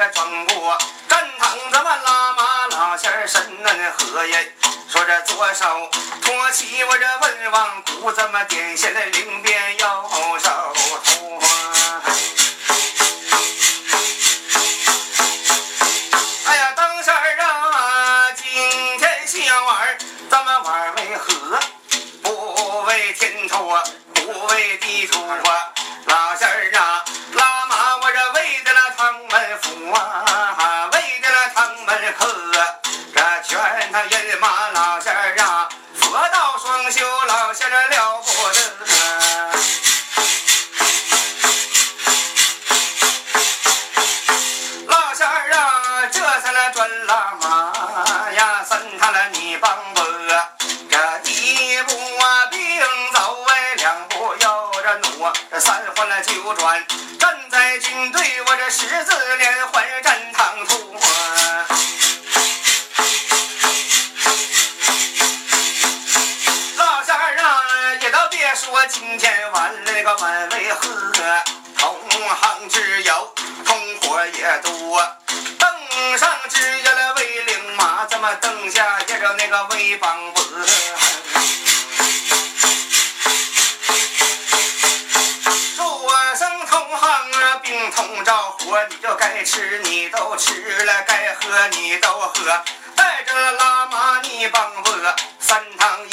喝着庄过，站堂咱们拉马老仙儿神恩和耶。说这左手。托起我这文王鼓，怎么点下了灵鞭右手。托？哎呀，当时儿啊，今天想玩儿，咱们玩儿为何？不为天托，不为地托。老仙儿啊，来转拉马呀，三他了你帮我，这一步啊并走哎，两步又这挪，这三环了九转，站在军队我这十字连环战堂图啊。老仙儿啊，也都别说今天晚了那个晚为何，同行之友，同伙也多。登上只有领马，咱们登下接着那个为帮伯。说声同行啊，病同着火，你就该吃你都吃了，该喝你都喝。带着喇嘛你帮我，三趟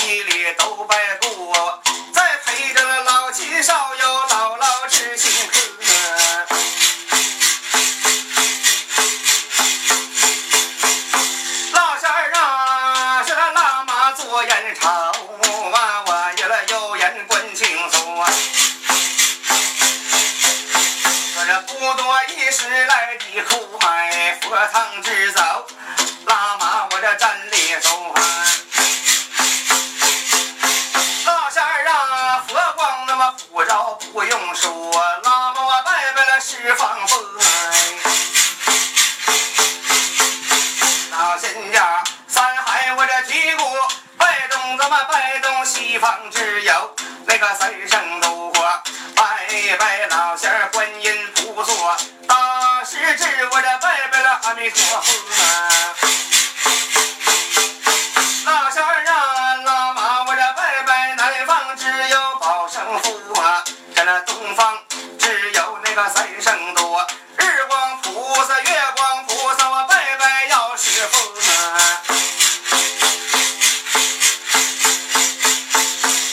多一时来的快，佛堂之走，拉马我这站里走啊。老仙儿啊，佛光那么普照不用说，喇嘛我拜拜了十方佛。老仙家三海我这提过，拜东咱们拜东西方之友，那个三圣都过，拜拜老仙儿拜拜了阿弥陀佛啊。老仙儿啊，拉马我这拜拜南方只有保生符啊，这那东方只有那个三圣多，日光菩萨、月光菩萨，我拜拜药师佛啊。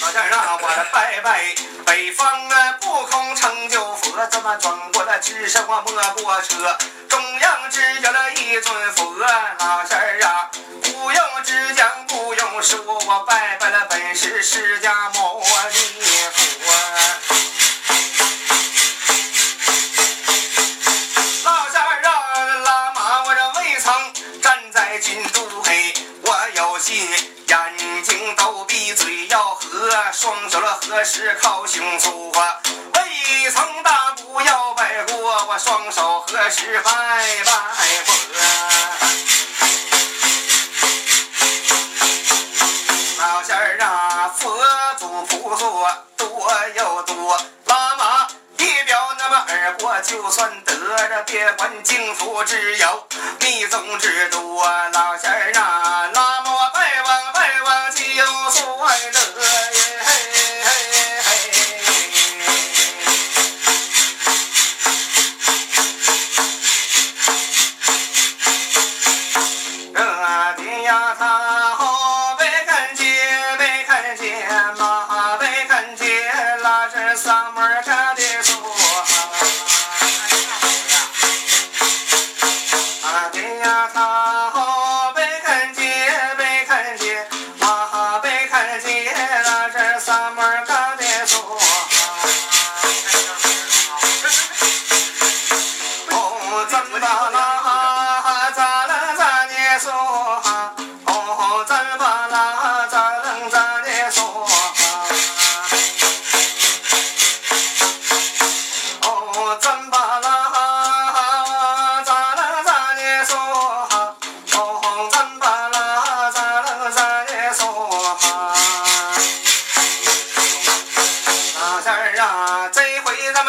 老仙儿啊，我这拜拜北方啊，不空成就佛，怎么装过了只是我摸过车，中央只有一尊佛，老仙儿啊，不用只讲，不用说，我拜拜了本是释迦牟尼佛。老仙儿啊，拉马我这未曾站在军都嘿，我有心眼睛都闭，嘴要合，双手了合十靠胸脯啊。未曾大鼓要拜过，我双手合十拜拜佛。老仙儿啊，佛祖菩萨多又多，拉马一表那么耳过，就算得着，别管净土之友，密宗之多。老仙儿啊，拉马我拜望拜望就算得耶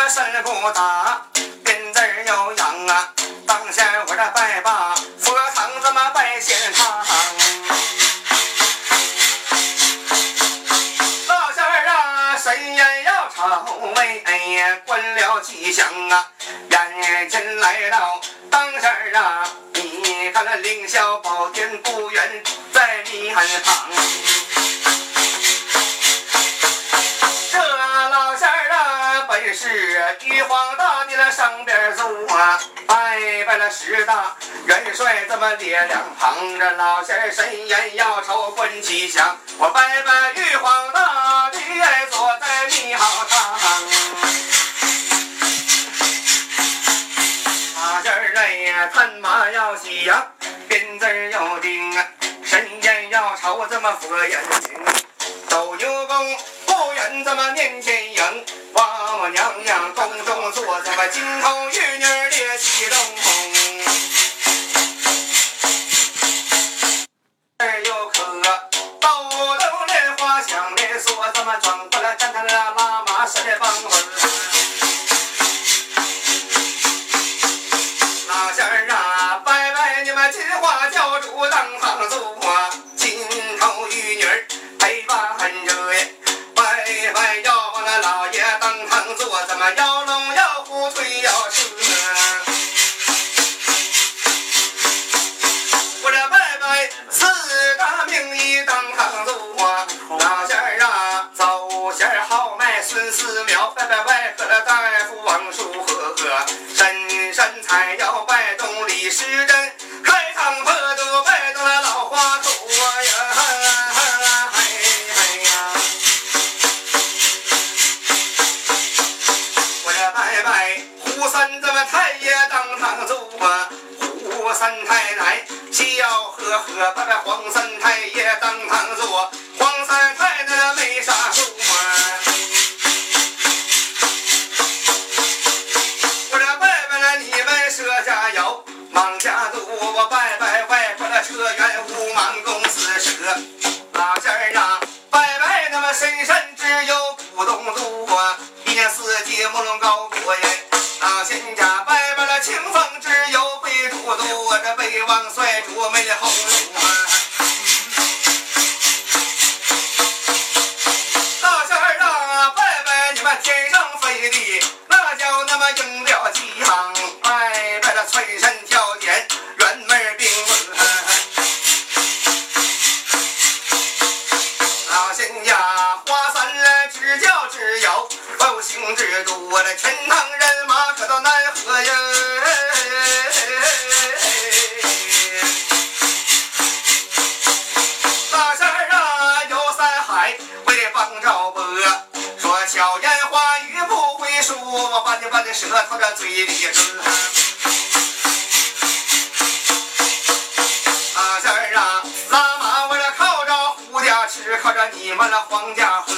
啊，这回咱们事故大，鞭子儿有痒啊，当先我这拜把佛堂这么拜仙堂。老仙儿啊，神仙要朝为哎呀，关了吉祥啊，眼前来到当先儿啊，你看那凌霄宝殿不远在面旁。本是玉皇大帝那上边走啊，拜拜了十大元帅这么列两旁。这老仙儿神言要朝观吉祥，我拜拜玉皇大帝坐在密好堂。大仙儿来呀，探马要喜呀，鞭子儿要钉啊，神言要朝这么佛眼睛。斗牛宫不远这么面前迎，王母娘娘宫中坐，这么金童玉女列齐龙。儿又可豆豆莲花香的说，这么转过来站他那拉马是的帮老仙儿啊，拜拜你们金花教主当堂坐，金头玉女陪伴着呵呵，拜拜黄三太爷当堂坐，黄三太那没啥数啊。我这拜拜了你们佘家窑，忙家渡，我拜拜外婆的车员五莽公司舍，老仙儿啊，拜拜那么深山只有古东渡啊，一年四季木龙高过耶。老仙家拜拜了清风只有北都督，我这北王帅主没后嘴里搁。大仙儿啊，拉马我这靠着胡家吃，靠着你们那黄家喝。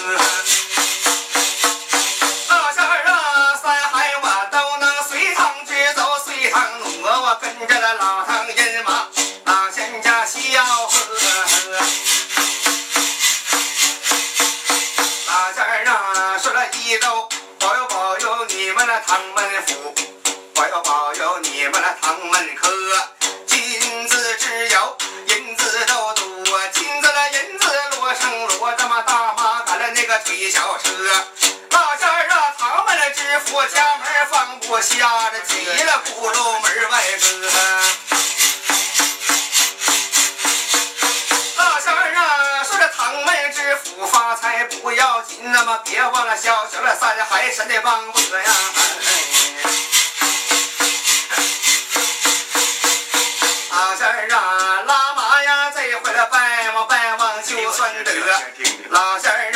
大仙儿啊，三海我都能随堂直走，随堂挪，我跟着那老唐人马，老仙家笑呵呵。大仙儿啊，说了一周，你们那唐门府，我要保佑你们那唐门客，金子只有银子都多，金子了银子摞成摞，这么大妈赶了那个推小车。那阵儿啊，唐门的知府家门放不下，这急了咕噜门外搁。那么别忘了小小的山海神的帮伯呀。老仙儿啊，拉马呀，这回来拜望拜望就算得。老仙儿